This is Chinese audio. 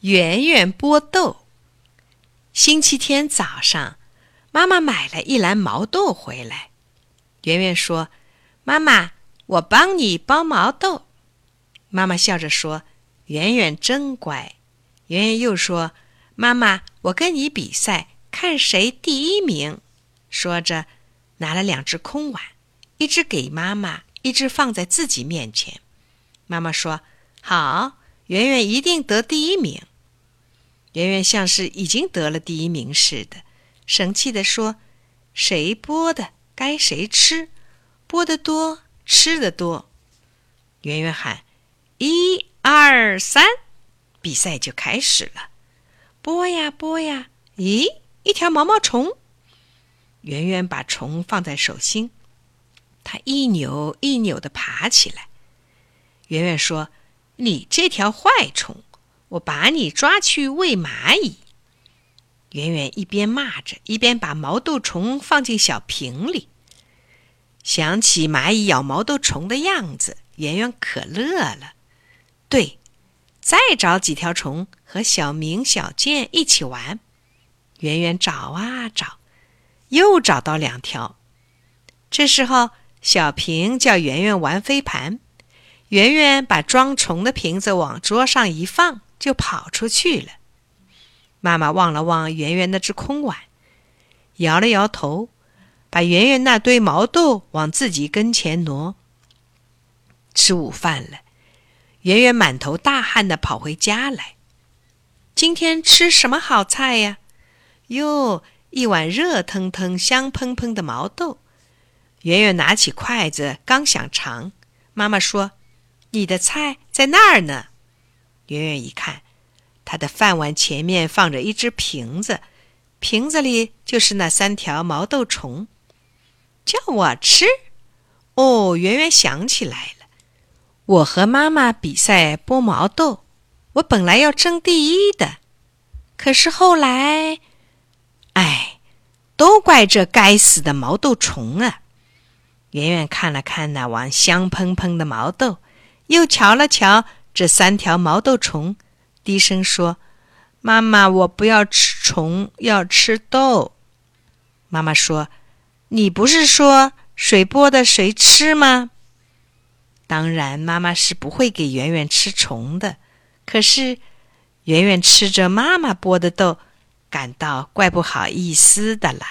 圆圆剥豆。星期天早上，妈妈买了一篮毛豆回来。圆圆说：“妈妈，我帮你剥毛豆。”妈妈笑着说：“圆圆真乖。”圆圆又说：“妈妈，我跟你比赛，看谁第一名。”说着，拿了两只空碗，一只给妈妈，一只放在自己面前。妈妈说：“好，圆圆一定得第一名。”圆圆像是已经得了第一名似的，生气地说：“谁剥的该谁吃，剥得多吃得多。”圆圆喊：“一二三！”比赛就开始了。剥呀剥呀，咦，一条毛毛虫。圆圆把虫放在手心，它一扭一扭的爬起来。圆圆说：“你这条坏虫，我把你抓去喂蚂蚁。”圆圆一边骂着，一边把毛豆虫放进小瓶里。想起蚂蚁咬毛豆虫的样子，圆圆可乐了。对，再找几条虫和小明、小健一起玩。圆圆找啊找。又找到两条，这时候小平叫圆圆玩飞盘，圆圆把装虫的瓶子往桌上一放，就跑出去了。妈妈望了望圆圆那只空碗，摇了摇头，把圆圆那堆毛豆往自己跟前挪。吃午饭了，圆圆满头大汗的跑回家来。今天吃什么好菜呀？哟！一碗热腾腾、香喷喷的毛豆，圆圆拿起筷子刚想尝，妈妈说：“你的菜在那儿呢。”圆圆一看，他的饭碗前面放着一只瓶子，瓶子里就是那三条毛豆虫。叫我吃？哦，圆圆想起来了，我和妈妈比赛剥毛豆，我本来要争第一的，可是后来……哎，都怪这该死的毛豆虫啊！圆圆看了看那碗香喷喷的毛豆，又瞧了瞧这三条毛豆虫，低声说：“妈妈，我不要吃虫，要吃豆。”妈妈说：“你不是说谁剥的谁吃吗？”当然，妈妈是不会给圆圆吃虫的。可是，圆圆吃着妈妈剥的豆。感到怪不好意思的了。